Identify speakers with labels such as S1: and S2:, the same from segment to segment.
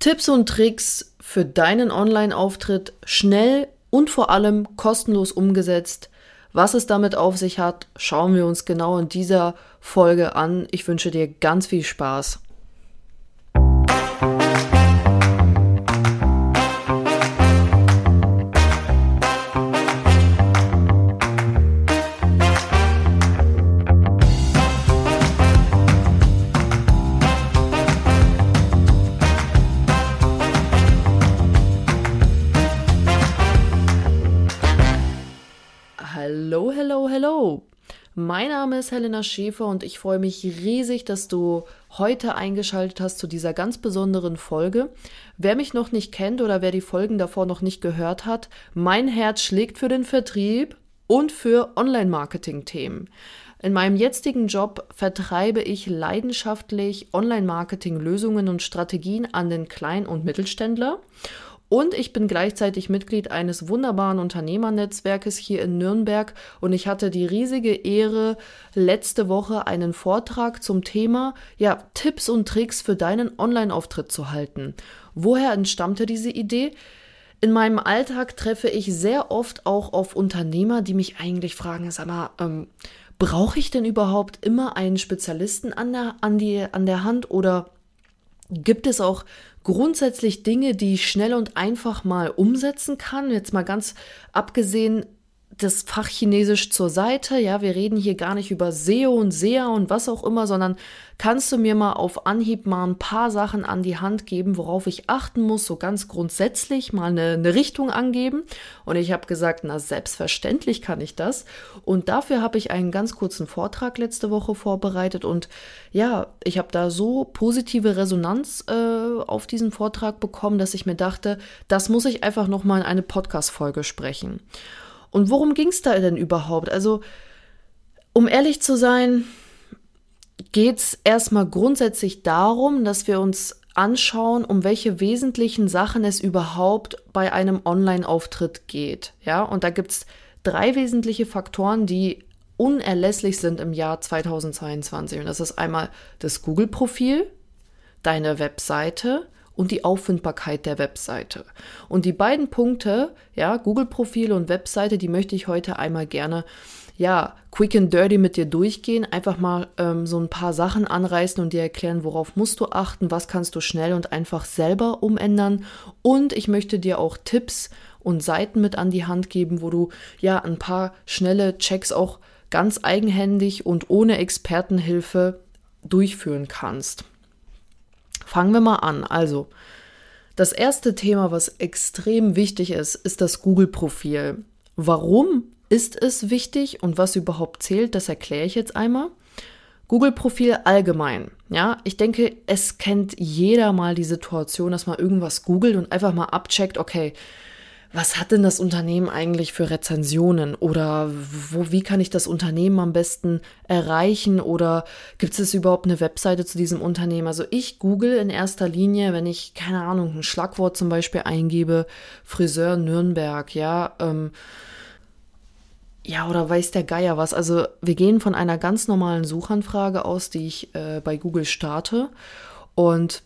S1: Tipps und Tricks für deinen Online-Auftritt schnell und vor allem kostenlos umgesetzt. Was es damit auf sich hat, schauen wir uns genau in dieser Folge an. Ich wünsche dir ganz viel Spaß. Mein Name ist Helena Schäfer und ich freue mich riesig, dass du heute eingeschaltet hast zu dieser ganz besonderen Folge. Wer mich noch nicht kennt oder wer die Folgen davor noch nicht gehört hat, mein Herz schlägt für den Vertrieb und für Online-Marketing-Themen. In meinem jetzigen Job vertreibe ich leidenschaftlich Online-Marketing-Lösungen und Strategien an den Klein- und Mittelständler. Und ich bin gleichzeitig Mitglied eines wunderbaren Unternehmernetzwerkes hier in Nürnberg und ich hatte die riesige Ehre, letzte Woche einen Vortrag zum Thema ja, Tipps und Tricks für deinen Online-Auftritt zu halten. Woher entstammte diese Idee? In meinem Alltag treffe ich sehr oft auch auf Unternehmer, die mich eigentlich fragen, sag mal, ähm, brauche ich denn überhaupt immer einen Spezialisten an der, an, die, an der Hand oder gibt es auch grundsätzlich Dinge, die ich schnell und einfach mal umsetzen kann. Jetzt mal ganz abgesehen das Fach Chinesisch zur Seite. Ja, wir reden hier gar nicht über SEO und SEA und was auch immer, sondern kannst du mir mal auf Anhieb mal ein paar Sachen an die Hand geben, worauf ich achten muss, so ganz grundsätzlich mal eine, eine Richtung angeben. Und ich habe gesagt, na selbstverständlich kann ich das. Und dafür habe ich einen ganz kurzen Vortrag letzte Woche vorbereitet. Und ja, ich habe da so positive Resonanz äh, auf diesen Vortrag bekommen, dass ich mir dachte, das muss ich einfach noch mal in eine Podcast-Folge sprechen. Und worum ging es da denn überhaupt? Also, um ehrlich zu sein, geht es erstmal grundsätzlich darum, dass wir uns anschauen, um welche wesentlichen Sachen es überhaupt bei einem Online-Auftritt geht. Ja, und da gibt es drei wesentliche Faktoren, die unerlässlich sind im Jahr 2022. Und das ist einmal das Google-Profil, deine Webseite und die Auffindbarkeit der Webseite. Und die beiden Punkte, ja, Google-Profil und Webseite, die möchte ich heute einmal gerne, ja, quick and dirty mit dir durchgehen, einfach mal ähm, so ein paar Sachen anreißen und dir erklären, worauf musst du achten, was kannst du schnell und einfach selber umändern. Und ich möchte dir auch Tipps und Seiten mit an die Hand geben, wo du ja ein paar schnelle Checks auch ganz eigenhändig und ohne Expertenhilfe durchführen kannst. Fangen wir mal an. Also, das erste Thema, was extrem wichtig ist, ist das Google-Profil. Warum ist es wichtig und was überhaupt zählt, das erkläre ich jetzt einmal. Google-Profil allgemein. Ja, ich denke, es kennt jeder mal die Situation, dass man irgendwas googelt und einfach mal abcheckt, okay, was hat denn das Unternehmen eigentlich für Rezensionen oder wo, wie kann ich das Unternehmen am besten erreichen oder gibt es überhaupt eine Webseite zu diesem Unternehmen? Also ich google in erster Linie, wenn ich, keine Ahnung, ein Schlagwort zum Beispiel eingebe, Friseur Nürnberg, ja, ähm, ja, oder weiß der Geier was. Also wir gehen von einer ganz normalen Suchanfrage aus, die ich äh, bei Google starte und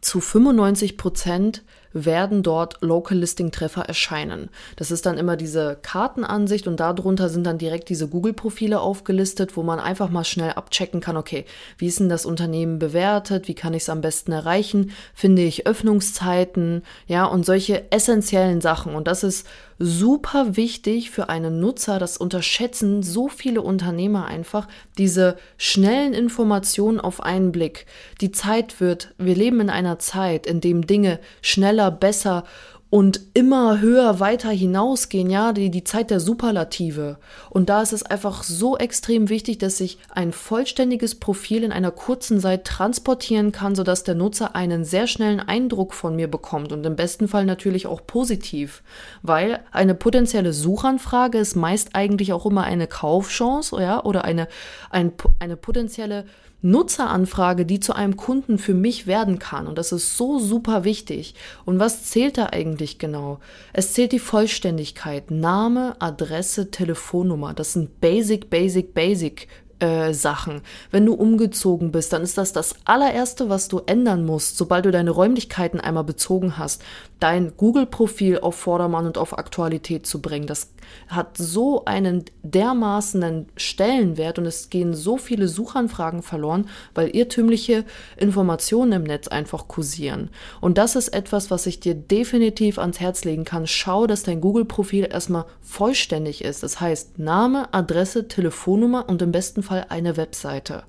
S1: zu 95 Prozent werden dort Local Listing Treffer erscheinen. Das ist dann immer diese Kartenansicht und darunter sind dann direkt diese Google-Profile aufgelistet, wo man einfach mal schnell abchecken kann, okay, wie ist denn das Unternehmen bewertet, wie kann ich es am besten erreichen, finde ich Öffnungszeiten, ja, und solche essentiellen Sachen. Und das ist super wichtig für einen Nutzer. Das unterschätzen so viele Unternehmer einfach. Diese schnellen Informationen auf einen Blick. Die Zeit wird, wir leben in einer Zeit, in dem Dinge schneller, besser und immer höher weiter hinausgehen, ja, die, die Zeit der Superlative. Und da ist es einfach so extrem wichtig, dass ich ein vollständiges Profil in einer kurzen Zeit transportieren kann, sodass der Nutzer einen sehr schnellen Eindruck von mir bekommt und im besten Fall natürlich auch positiv. Weil eine potenzielle Suchanfrage ist meist eigentlich auch immer eine Kaufchance, ja, oder eine, ein, eine potenzielle Nutzeranfrage, die zu einem Kunden für mich werden kann. Und das ist so super wichtig. Und was zählt da eigentlich genau? Es zählt die Vollständigkeit. Name, Adresse, Telefonnummer. Das sind basic, basic, basic äh, Sachen. Wenn du umgezogen bist, dann ist das das allererste, was du ändern musst, sobald du deine Räumlichkeiten einmal bezogen hast, dein Google-Profil auf Vordermann und auf Aktualität zu bringen. Das hat so einen dermaßenen Stellenwert und es gehen so viele Suchanfragen verloren, weil irrtümliche Informationen im Netz einfach kursieren. Und das ist etwas, was ich dir definitiv ans Herz legen kann. Schau, dass dein Google-Profil erstmal vollständig ist. Das heißt Name, Adresse, Telefonnummer und im besten Fall eine Webseite.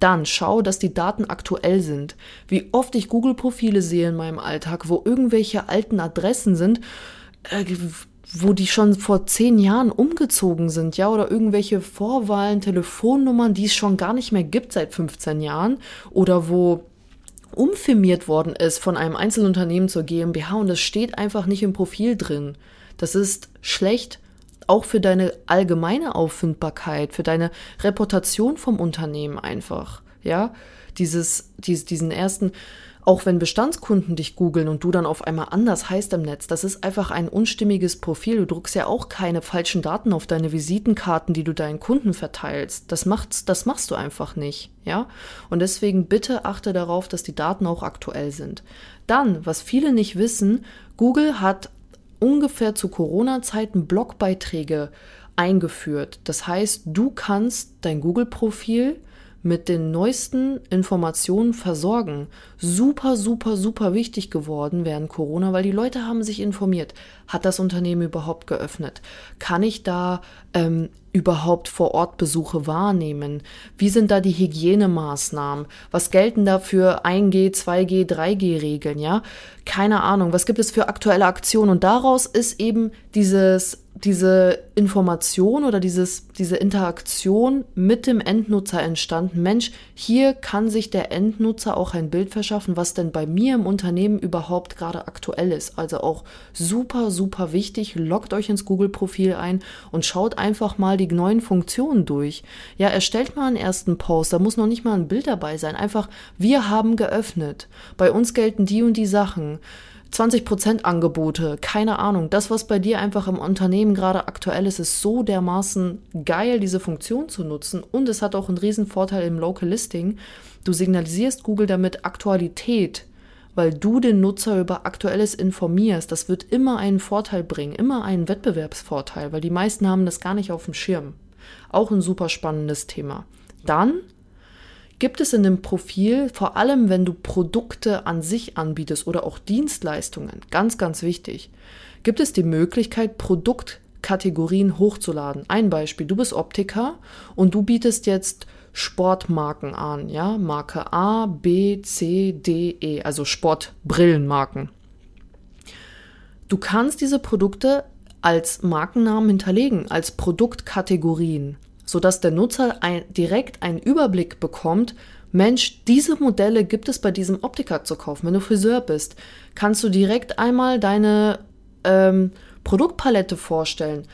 S1: Dann schau, dass die Daten aktuell sind. Wie oft ich Google-Profile sehe in meinem Alltag, wo irgendwelche alten Adressen sind, äh, wo die schon vor zehn Jahren umgezogen sind, ja, oder irgendwelche Vorwahlen, Telefonnummern, die es schon gar nicht mehr gibt seit 15 Jahren, oder wo umfirmiert worden ist von einem Einzelunternehmen zur GmbH und das steht einfach nicht im Profil drin. Das ist schlecht, auch für deine allgemeine Auffindbarkeit, für deine Reputation vom Unternehmen einfach, ja. Dieses, dies, diesen ersten, auch wenn Bestandskunden dich googeln und du dann auf einmal anders heißt im Netz, das ist einfach ein unstimmiges Profil. Du druckst ja auch keine falschen Daten auf deine Visitenkarten, die du deinen Kunden verteilst. Das macht's, das machst du einfach nicht, ja? Und deswegen bitte achte darauf, dass die Daten auch aktuell sind. Dann, was viele nicht wissen, Google hat ungefähr zu Corona-Zeiten Blogbeiträge eingeführt. Das heißt, du kannst dein Google-Profil mit den neuesten Informationen versorgen. Super, super, super wichtig geworden während Corona, weil die Leute haben sich informiert. Hat das Unternehmen überhaupt geöffnet? Kann ich da ähm, überhaupt vor Ort Besuche wahrnehmen? Wie sind da die Hygienemaßnahmen? Was gelten da für 1G, 2G, 3G-Regeln? Ja, keine Ahnung. Was gibt es für aktuelle Aktionen? Und daraus ist eben dieses diese Information oder dieses, diese Interaktion mit dem Endnutzer entstanden. Mensch, hier kann sich der Endnutzer auch ein Bild verschaffen, was denn bei mir im Unternehmen überhaupt gerade aktuell ist. Also auch super, super wichtig. Loggt euch ins Google-Profil ein und schaut einfach mal die neuen Funktionen durch. Ja, erstellt mal einen ersten Post. Da muss noch nicht mal ein Bild dabei sein. Einfach, wir haben geöffnet. Bei uns gelten die und die Sachen. 20% Angebote, keine Ahnung. Das, was bei dir einfach im Unternehmen gerade aktuell ist, ist so dermaßen geil, diese Funktion zu nutzen. Und es hat auch einen riesen Vorteil im Local Listing. Du signalisierst Google damit Aktualität, weil du den Nutzer über Aktuelles informierst. Das wird immer einen Vorteil bringen, immer einen Wettbewerbsvorteil, weil die meisten haben das gar nicht auf dem Schirm. Auch ein super spannendes Thema. Dann gibt es in dem Profil, vor allem wenn du Produkte an sich anbietest oder auch Dienstleistungen, ganz, ganz wichtig, gibt es die Möglichkeit, Produktkategorien hochzuladen. Ein Beispiel, du bist Optiker und du bietest jetzt Sportmarken an, ja, Marke A, B, C, D, E, also Sportbrillenmarken. Du kannst diese Produkte als Markennamen hinterlegen, als Produktkategorien sodass der Nutzer ein, direkt einen Überblick bekommt, Mensch, diese Modelle gibt es bei diesem Optiker zu kaufen. Wenn du Friseur bist, kannst du direkt einmal deine ähm, Produktpalette vorstellen.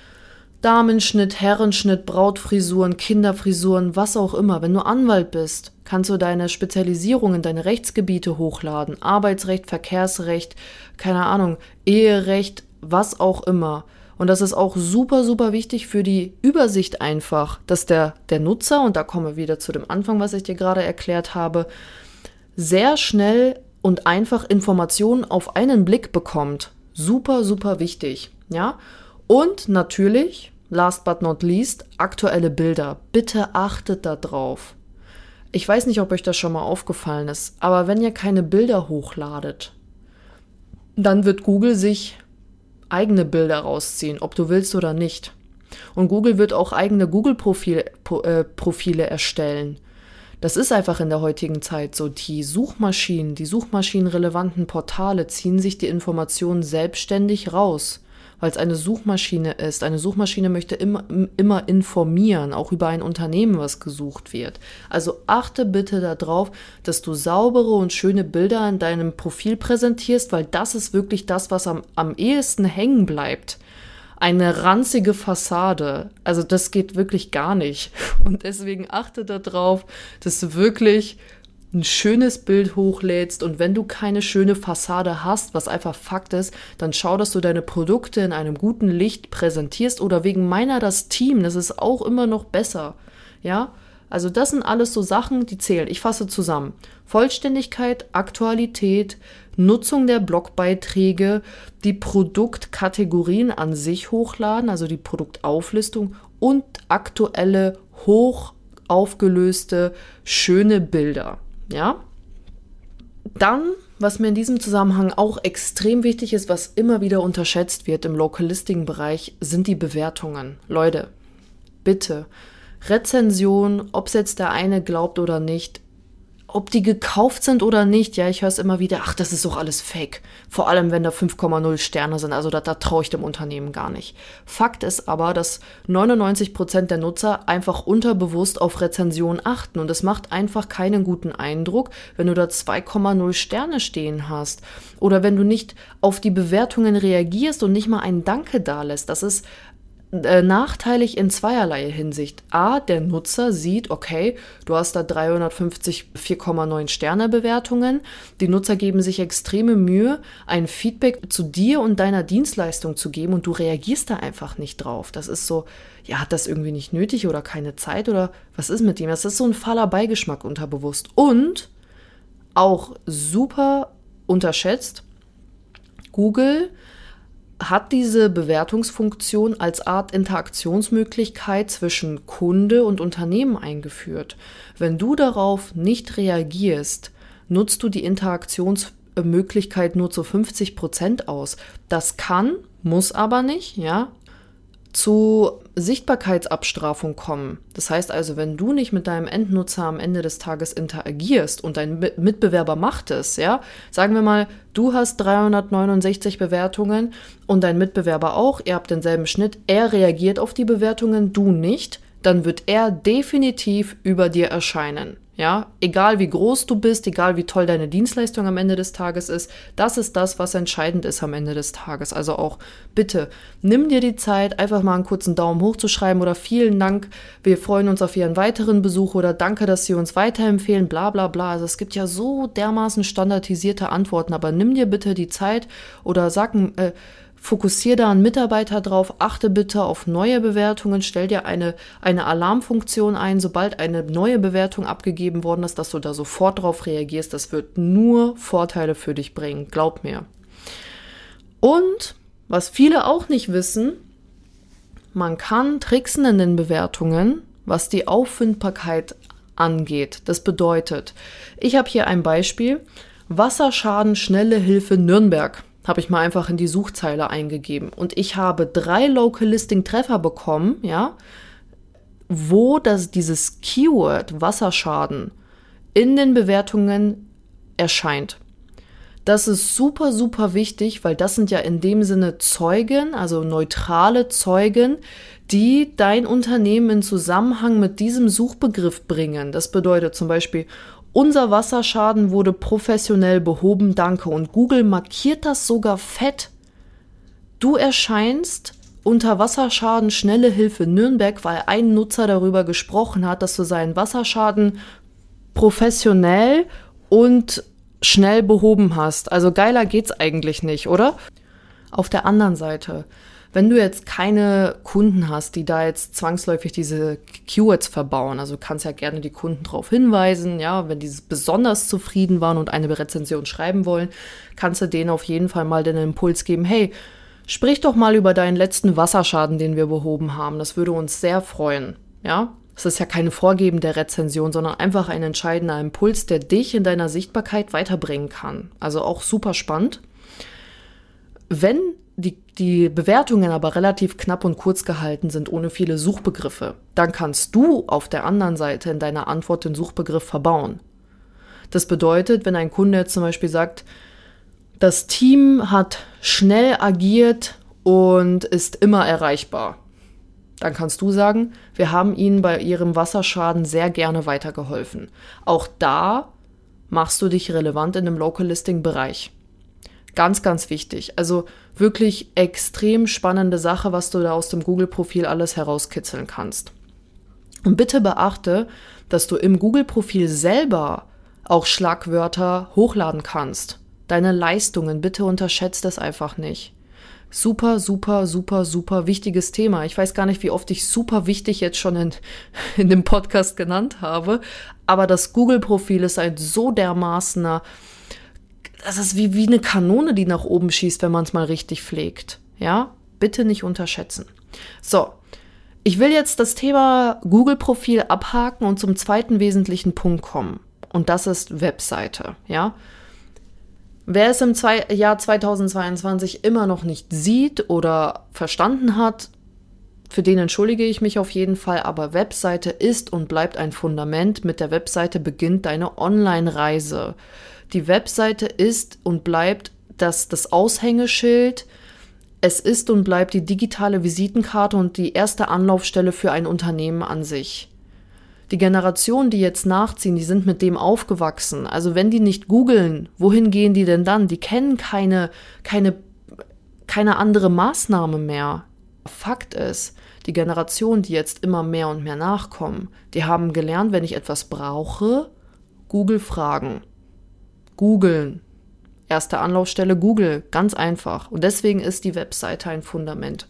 S1: Damenschnitt, Herrenschnitt, Brautfrisuren, Kinderfrisuren, was auch immer. Wenn du Anwalt bist, kannst du deine Spezialisierungen, deine Rechtsgebiete hochladen. Arbeitsrecht, Verkehrsrecht, keine Ahnung, Eherecht, was auch immer. Und das ist auch super, super wichtig für die Übersicht einfach, dass der, der Nutzer, und da kommen wir wieder zu dem Anfang, was ich dir gerade erklärt habe, sehr schnell und einfach Informationen auf einen Blick bekommt. Super, super wichtig. Ja? Und natürlich, last but not least, aktuelle Bilder. Bitte achtet darauf. Ich weiß nicht, ob euch das schon mal aufgefallen ist, aber wenn ihr keine Bilder hochladet, dann wird Google sich eigene Bilder rausziehen, ob du willst oder nicht. Und Google wird auch eigene Google-Profile äh, erstellen. Das ist einfach in der heutigen Zeit so. Die Suchmaschinen, die suchmaschinenrelevanten Portale ziehen sich die Informationen selbstständig raus weil es eine Suchmaschine ist. Eine Suchmaschine möchte immer, immer informieren, auch über ein Unternehmen, was gesucht wird. Also achte bitte darauf, dass du saubere und schöne Bilder in deinem Profil präsentierst, weil das ist wirklich das, was am, am ehesten hängen bleibt eine ranzige Fassade. Also das geht wirklich gar nicht. Und deswegen achte darauf, dass du wirklich ein schönes Bild hochlädst und wenn du keine schöne Fassade hast, was einfach Fakt ist, dann schau, dass du deine Produkte in einem guten Licht präsentierst oder wegen meiner das Team, das ist auch immer noch besser. Ja, Also das sind alles so Sachen, die zählen. Ich fasse zusammen. Vollständigkeit, Aktualität, Nutzung der Blogbeiträge, die Produktkategorien an sich hochladen, also die Produktauflistung und aktuelle, hoch aufgelöste, schöne Bilder. Ja? Dann, was mir in diesem Zusammenhang auch extrem wichtig ist, was immer wieder unterschätzt wird im Local Listing Bereich, sind die Bewertungen. Leute, bitte, Rezension, ob es jetzt der eine glaubt oder nicht, ob die gekauft sind oder nicht, ja, ich höre es immer wieder, ach, das ist doch alles fake. Vor allem, wenn da 5,0 Sterne sind, also da, da traue ich dem Unternehmen gar nicht. Fakt ist aber, dass 99 Prozent der Nutzer einfach unterbewusst auf Rezensionen achten und es macht einfach keinen guten Eindruck, wenn du da 2,0 Sterne stehen hast oder wenn du nicht auf die Bewertungen reagierst und nicht mal ein Danke dalässt. Das ist äh, nachteilig in zweierlei Hinsicht. A, der Nutzer sieht, okay, du hast da 350 4,9 Sterne Bewertungen. Die Nutzer geben sich extreme Mühe, ein Feedback zu dir und deiner Dienstleistung zu geben und du reagierst da einfach nicht drauf. Das ist so, ja, hat das irgendwie nicht nötig oder keine Zeit oder was ist mit ihm? Das ist so ein faller Beigeschmack unterbewusst. Und auch super unterschätzt, Google hat diese Bewertungsfunktion als Art Interaktionsmöglichkeit zwischen Kunde und Unternehmen eingeführt. Wenn du darauf nicht reagierst, nutzt du die Interaktionsmöglichkeit nur zu 50 Prozent aus. Das kann, muss aber nicht, ja, zu Sichtbarkeitsabstrafung kommen. Das heißt also, wenn du nicht mit deinem Endnutzer am Ende des Tages interagierst und dein Mitbewerber macht es, ja, sagen wir mal, du hast 369 Bewertungen und dein Mitbewerber auch, ihr habt denselben Schnitt, er reagiert auf die Bewertungen, du nicht, dann wird er definitiv über dir erscheinen. Ja, egal wie groß du bist, egal wie toll deine Dienstleistung am Ende des Tages ist, das ist das, was entscheidend ist am Ende des Tages. Also auch bitte nimm dir die Zeit, einfach mal einen kurzen Daumen hoch zu schreiben oder vielen Dank, wir freuen uns auf Ihren weiteren Besuch oder danke, dass Sie uns weiterempfehlen, bla bla bla. Also es gibt ja so dermaßen standardisierte Antworten, aber nimm dir bitte die Zeit oder sag, äh, Fokussier da einen Mitarbeiter drauf, achte bitte auf neue Bewertungen, stell dir eine, eine Alarmfunktion ein, sobald eine neue Bewertung abgegeben worden ist, dass du da sofort drauf reagierst. Das wird nur Vorteile für dich bringen, glaub mir. Und was viele auch nicht wissen, man kann tricksen in den Bewertungen, was die Auffindbarkeit angeht. Das bedeutet, ich habe hier ein Beispiel. Wasserschaden Schnelle Hilfe Nürnberg habe ich mal einfach in die Suchzeile eingegeben. Und ich habe drei Local Listing Treffer bekommen, ja, wo das, dieses Keyword Wasserschaden in den Bewertungen erscheint. Das ist super, super wichtig, weil das sind ja in dem Sinne Zeugen, also neutrale Zeugen, die dein Unternehmen in Zusammenhang mit diesem Suchbegriff bringen. Das bedeutet zum Beispiel, unser Wasserschaden wurde professionell behoben, danke. Und Google markiert das sogar fett. Du erscheinst unter Wasserschaden schnelle Hilfe Nürnberg, weil ein Nutzer darüber gesprochen hat, dass du seinen Wasserschaden professionell und schnell behoben hast. Also geiler geht's eigentlich nicht, oder? Auf der anderen Seite, wenn du jetzt keine Kunden hast, die da jetzt zwangsläufig diese Keywords verbauen, also kannst ja gerne die Kunden darauf hinweisen, ja, wenn die besonders zufrieden waren und eine Rezension schreiben wollen, kannst du denen auf jeden Fall mal den Impuls geben, hey, sprich doch mal über deinen letzten Wasserschaden, den wir behoben haben. Das würde uns sehr freuen, ja. Es ist ja keine Vorgeben der Rezension, sondern einfach ein entscheidender Impuls, der dich in deiner Sichtbarkeit weiterbringen kann. Also auch super spannend. Wenn die, die Bewertungen aber relativ knapp und kurz gehalten sind, ohne viele Suchbegriffe, dann kannst du auf der anderen Seite in deiner Antwort den Suchbegriff verbauen. Das bedeutet, wenn ein Kunde jetzt zum Beispiel sagt, das Team hat schnell agiert und ist immer erreichbar, dann kannst du sagen, wir haben ihnen bei ihrem Wasserschaden sehr gerne weitergeholfen. Auch da machst du dich relevant in dem Local Listing Bereich. Ganz, ganz wichtig. Also wirklich extrem spannende Sache, was du da aus dem Google-Profil alles herauskitzeln kannst. Und bitte beachte, dass du im Google-Profil selber auch Schlagwörter hochladen kannst. Deine Leistungen, bitte unterschätzt das einfach nicht. Super, super, super, super wichtiges Thema. Ich weiß gar nicht, wie oft ich super wichtig jetzt schon in, in dem Podcast genannt habe, aber das Google-Profil ist ein so dermaßener, das ist wie, wie eine Kanone, die nach oben schießt, wenn man es mal richtig pflegt. Ja, bitte nicht unterschätzen. So, ich will jetzt das Thema Google-Profil abhaken und zum zweiten wesentlichen Punkt kommen. Und das ist Webseite. Ja, Wer es im zwei Jahr 2022 immer noch nicht sieht oder verstanden hat, für den entschuldige ich mich auf jeden Fall, aber Webseite ist und bleibt ein Fundament. Mit der Webseite beginnt deine Online-Reise. Die Webseite ist und bleibt das, das Aushängeschild. Es ist und bleibt die digitale Visitenkarte und die erste Anlaufstelle für ein Unternehmen an sich die Generationen, die jetzt nachziehen, die sind mit dem aufgewachsen. Also wenn die nicht googeln, wohin gehen die denn dann? Die kennen keine, keine, keine andere Maßnahme mehr. Fakt ist, die Generationen, die jetzt immer mehr und mehr nachkommen, die haben gelernt, wenn ich etwas brauche, Google fragen. Googeln. Erste Anlaufstelle Google, ganz einfach. Und deswegen ist die Webseite ein Fundament.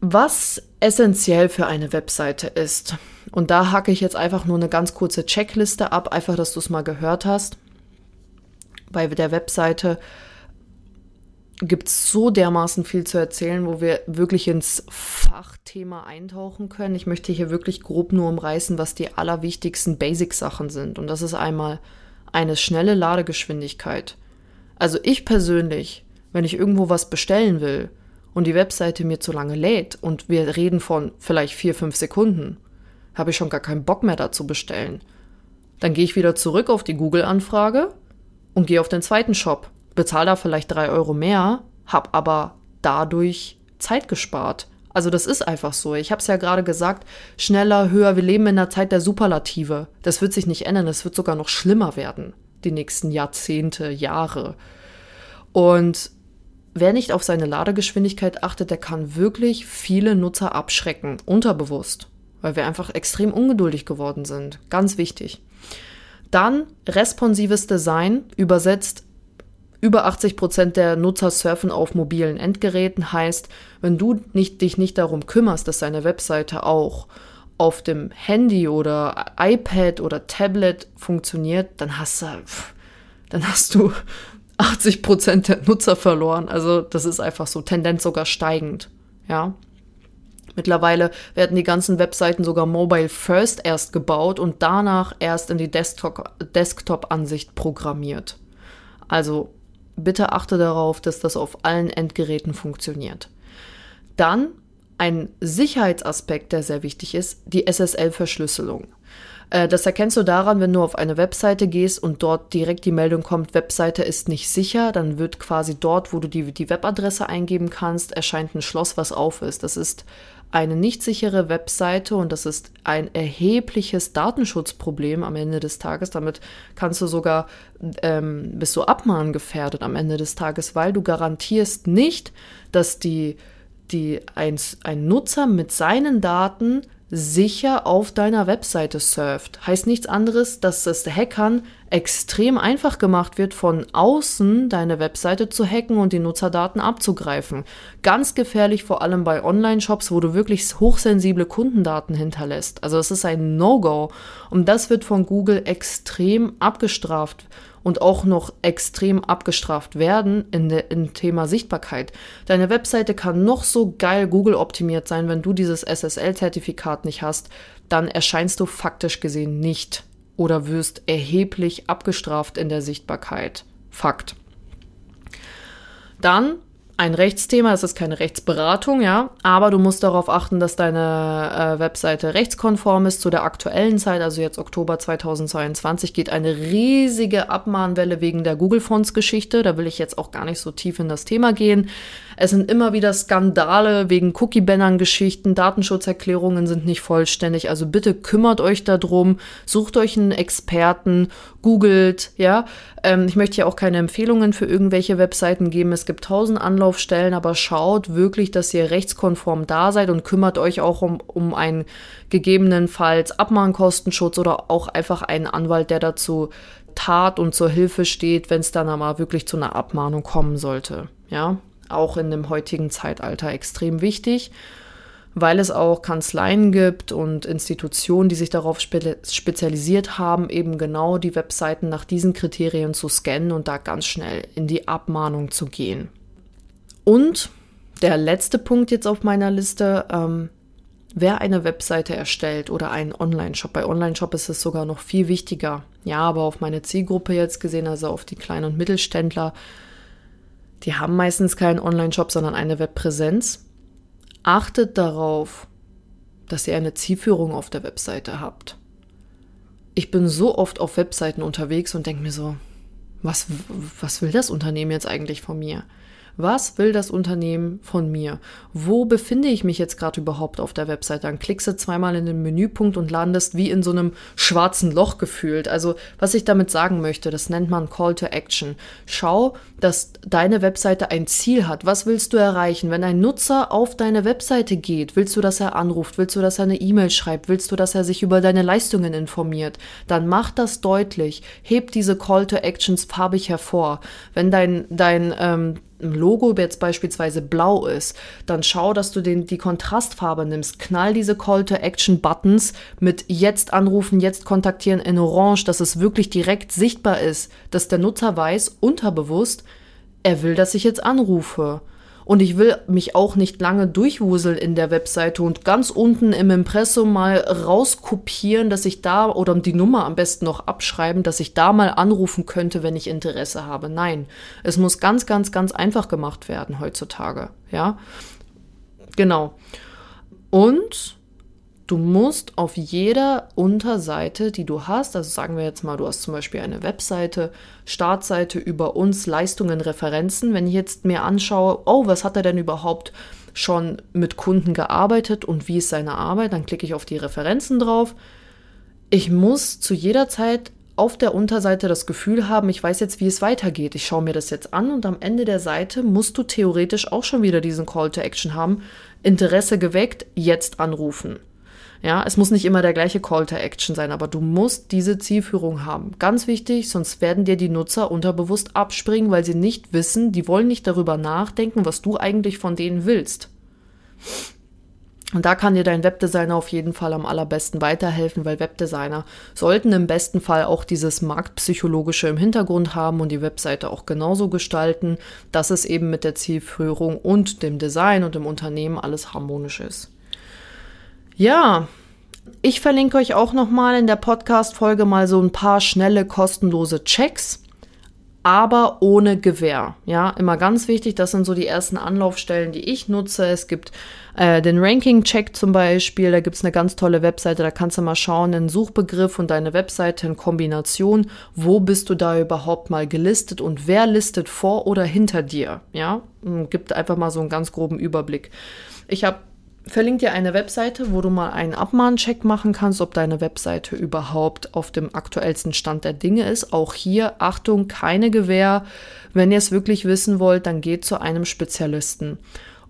S1: Was essentiell für eine Webseite ist, und da hacke ich jetzt einfach nur eine ganz kurze Checkliste ab, einfach, dass du es mal gehört hast. Bei der Webseite gibt es so dermaßen viel zu erzählen, wo wir wirklich ins Fachthema eintauchen können. Ich möchte hier wirklich grob nur umreißen, was die allerwichtigsten Basic-Sachen sind. Und das ist einmal eine schnelle Ladegeschwindigkeit. Also ich persönlich, wenn ich irgendwo was bestellen will, und die Webseite mir zu lange lädt und wir reden von vielleicht vier, fünf Sekunden, habe ich schon gar keinen Bock mehr dazu bestellen. Dann gehe ich wieder zurück auf die Google-Anfrage und gehe auf den zweiten Shop, bezahle da vielleicht drei Euro mehr, habe aber dadurch Zeit gespart. Also das ist einfach so. Ich habe es ja gerade gesagt, schneller, höher. Wir leben in der Zeit der Superlative. Das wird sich nicht ändern. Es wird sogar noch schlimmer werden. Die nächsten Jahrzehnte, Jahre. Und Wer nicht auf seine Ladegeschwindigkeit achtet, der kann wirklich viele Nutzer abschrecken, unterbewusst, weil wir einfach extrem ungeduldig geworden sind. Ganz wichtig. Dann responsives Design, übersetzt über 80 Prozent der Nutzer surfen auf mobilen Endgeräten, heißt, wenn du nicht, dich nicht darum kümmerst, dass deine Webseite auch auf dem Handy oder iPad oder Tablet funktioniert, dann hast du, dann hast du 80 Prozent der Nutzer verloren. Also das ist einfach so, Tendenz sogar steigend. Ja. Mittlerweile werden die ganzen Webseiten sogar mobile first erst gebaut und danach erst in die Desktop-Ansicht programmiert. Also bitte achte darauf, dass das auf allen Endgeräten funktioniert. Dann ein Sicherheitsaspekt, der sehr wichtig ist, die SSL-Verschlüsselung. Äh, das erkennst du daran, wenn du auf eine Webseite gehst und dort direkt die Meldung kommt, Webseite ist nicht sicher, dann wird quasi dort, wo du die, die Webadresse eingeben kannst, erscheint ein Schloss, was auf ist. Das ist eine nicht sichere Webseite und das ist ein erhebliches Datenschutzproblem am Ende des Tages. Damit kannst du sogar, ähm, bist du abmahngefährdet am Ende des Tages, weil du garantierst nicht, dass die, die ein, ein Nutzer mit seinen Daten sicher auf deiner Webseite surft. Heißt nichts anderes, dass es Hackern extrem einfach gemacht wird, von außen deine Webseite zu hacken und die Nutzerdaten abzugreifen. Ganz gefährlich vor allem bei Online-Shops, wo du wirklich hochsensible Kundendaten hinterlässt. Also es ist ein No-Go und das wird von Google extrem abgestraft und auch noch extrem abgestraft werden in der, im Thema Sichtbarkeit. Deine Webseite kann noch so geil Google optimiert sein, wenn du dieses SSL-Zertifikat nicht hast, dann erscheinst du faktisch gesehen nicht oder wirst erheblich abgestraft in der Sichtbarkeit. Fakt. Dann ein Rechtsthema, es ist keine Rechtsberatung, ja, aber du musst darauf achten, dass deine äh, Webseite rechtskonform ist zu der aktuellen Zeit, also jetzt Oktober 2022 geht eine riesige Abmahnwelle wegen der Google Fonts Geschichte, da will ich jetzt auch gar nicht so tief in das Thema gehen. Es sind immer wieder Skandale wegen Cookie-Bannern Geschichten, Datenschutzerklärungen sind nicht vollständig, also bitte kümmert euch darum, sucht euch einen Experten, googelt, ja. Ähm, ich möchte ja auch keine Empfehlungen für irgendwelche Webseiten geben, es gibt tausend Anlaufstellen, aber schaut wirklich, dass ihr rechtskonform da seid und kümmert euch auch um, um einen gegebenenfalls Abmahnkostenschutz oder auch einfach einen Anwalt, der dazu Tat und zur Hilfe steht, wenn es dann aber wirklich zu einer Abmahnung kommen sollte. Ja, auch in dem heutigen Zeitalter extrem wichtig, weil es auch Kanzleien gibt und Institutionen, die sich darauf spe spezialisiert haben, eben genau die Webseiten nach diesen Kriterien zu scannen und da ganz schnell in die Abmahnung zu gehen. Und der letzte Punkt jetzt auf meiner Liste, ähm, wer eine Webseite erstellt oder einen Online-Shop. Bei Online-Shop ist es sogar noch viel wichtiger. Ja, aber auf meine Zielgruppe jetzt gesehen, also auf die Klein- und Mittelständler, die haben meistens keinen Online-Shop, sondern eine Webpräsenz. Achtet darauf, dass ihr eine Zielführung auf der Webseite habt. Ich bin so oft auf Webseiten unterwegs und denke mir so, was, was will das Unternehmen jetzt eigentlich von mir? Was will das Unternehmen von mir? Wo befinde ich mich jetzt gerade überhaupt auf der Website? Dann klickst du zweimal in den Menüpunkt und landest wie in so einem schwarzen Loch gefühlt. Also, was ich damit sagen möchte, das nennt man Call to Action. Schau, dass deine Webseite ein Ziel hat. Was willst du erreichen? Wenn ein Nutzer auf deine Webseite geht, willst du, dass er anruft? Willst du, dass er eine E-Mail schreibt? Willst du, dass er sich über deine Leistungen informiert? Dann mach das deutlich. Heb diese Call to Actions farbig hervor. Wenn dein, dein ähm, Logo jetzt beispielsweise blau ist, dann schau, dass du den, die Kontrastfarbe nimmst. Knall diese Call-to-Action-Buttons mit jetzt anrufen, jetzt kontaktieren in Orange, dass es wirklich direkt sichtbar ist, dass der Nutzer weiß, unterbewusst, er will, dass ich jetzt anrufe. Und ich will mich auch nicht lange durchwuseln in der Webseite und ganz unten im Impressum mal rauskopieren, dass ich da oder die Nummer am besten noch abschreiben, dass ich da mal anrufen könnte, wenn ich Interesse habe. Nein, es muss ganz, ganz, ganz einfach gemacht werden heutzutage. Ja, genau. Und Du musst auf jeder Unterseite, die du hast, also sagen wir jetzt mal, du hast zum Beispiel eine Webseite, Startseite über uns, Leistungen, Referenzen. Wenn ich jetzt mir anschaue, oh, was hat er denn überhaupt schon mit Kunden gearbeitet und wie ist seine Arbeit, dann klicke ich auf die Referenzen drauf. Ich muss zu jeder Zeit auf der Unterseite das Gefühl haben, ich weiß jetzt, wie es weitergeht. Ich schaue mir das jetzt an und am Ende der Seite musst du theoretisch auch schon wieder diesen Call to Action haben. Interesse geweckt, jetzt anrufen. Ja, es muss nicht immer der gleiche Call to Action sein, aber du musst diese Zielführung haben. Ganz wichtig, sonst werden dir die Nutzer unterbewusst abspringen, weil sie nicht wissen, die wollen nicht darüber nachdenken, was du eigentlich von denen willst. Und da kann dir dein Webdesigner auf jeden Fall am allerbesten weiterhelfen, weil Webdesigner sollten im besten Fall auch dieses Marktpsychologische im Hintergrund haben und die Webseite auch genauso gestalten, dass es eben mit der Zielführung und dem Design und dem Unternehmen alles harmonisch ist. Ja, ich verlinke euch auch nochmal in der Podcast-Folge mal so ein paar schnelle, kostenlose Checks, aber ohne Gewähr. Ja, immer ganz wichtig, das sind so die ersten Anlaufstellen, die ich nutze. Es gibt äh, den Ranking-Check zum Beispiel, da gibt es eine ganz tolle Webseite, da kannst du mal schauen, einen Suchbegriff und deine Webseite in Kombination, wo bist du da überhaupt mal gelistet und wer listet vor oder hinter dir. Ja, gibt einfach mal so einen ganz groben Überblick. Ich habe verlinke dir eine Webseite, wo du mal einen Abmahncheck machen kannst, ob deine Webseite überhaupt auf dem aktuellsten Stand der Dinge ist. Auch hier, Achtung, keine Gewähr. Wenn ihr es wirklich wissen wollt, dann geht zu einem Spezialisten.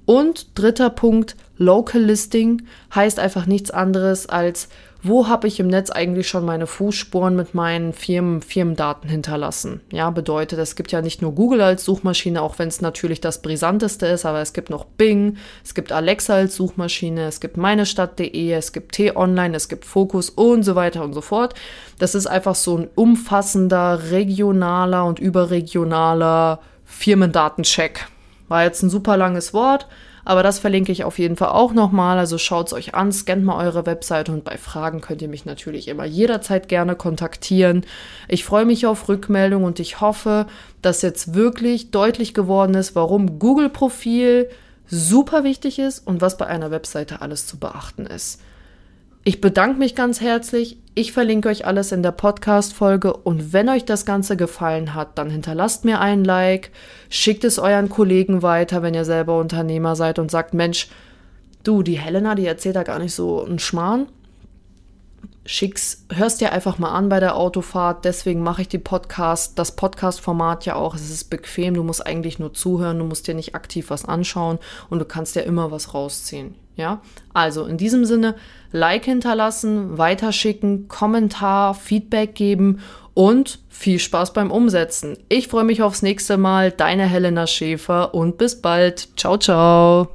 S1: Und dritter Punkt, Local Listing heißt einfach nichts anderes als wo habe ich im Netz eigentlich schon meine Fußspuren mit meinen Firmen, Firmendaten hinterlassen? Ja, bedeutet, es gibt ja nicht nur Google als Suchmaschine, auch wenn es natürlich das brisanteste ist, aber es gibt noch Bing, es gibt Alexa als Suchmaschine, es gibt meinestadt.de, es gibt T-Online, es gibt Focus und so weiter und so fort. Das ist einfach so ein umfassender, regionaler und überregionaler Firmendatencheck. War jetzt ein super langes Wort, aber das verlinke ich auf jeden Fall auch nochmal. Also schaut es euch an, scannt mal eure Webseite und bei Fragen könnt ihr mich natürlich immer jederzeit gerne kontaktieren. Ich freue mich auf Rückmeldung und ich hoffe, dass jetzt wirklich deutlich geworden ist, warum Google-Profil super wichtig ist und was bei einer Webseite alles zu beachten ist. Ich bedanke mich ganz herzlich. Ich verlinke euch alles in der Podcast-Folge und wenn euch das Ganze gefallen hat, dann hinterlasst mir ein Like, schickt es euren Kollegen weiter, wenn ihr selber Unternehmer seid und sagt, Mensch, du, die Helena, die erzählt da gar nicht so einen Schmarrn. Schick's, hörst dir einfach mal an bei der Autofahrt. Deswegen mache ich die Podcast, das Podcast-Format ja auch. Es ist bequem. Du musst eigentlich nur zuhören. Du musst dir nicht aktiv was anschauen und du kannst ja immer was rausziehen. Ja, also in diesem Sinne, Like hinterlassen, weiterschicken, Kommentar, Feedback geben und viel Spaß beim Umsetzen. Ich freue mich aufs nächste Mal. Deine Helena Schäfer und bis bald. Ciao, ciao.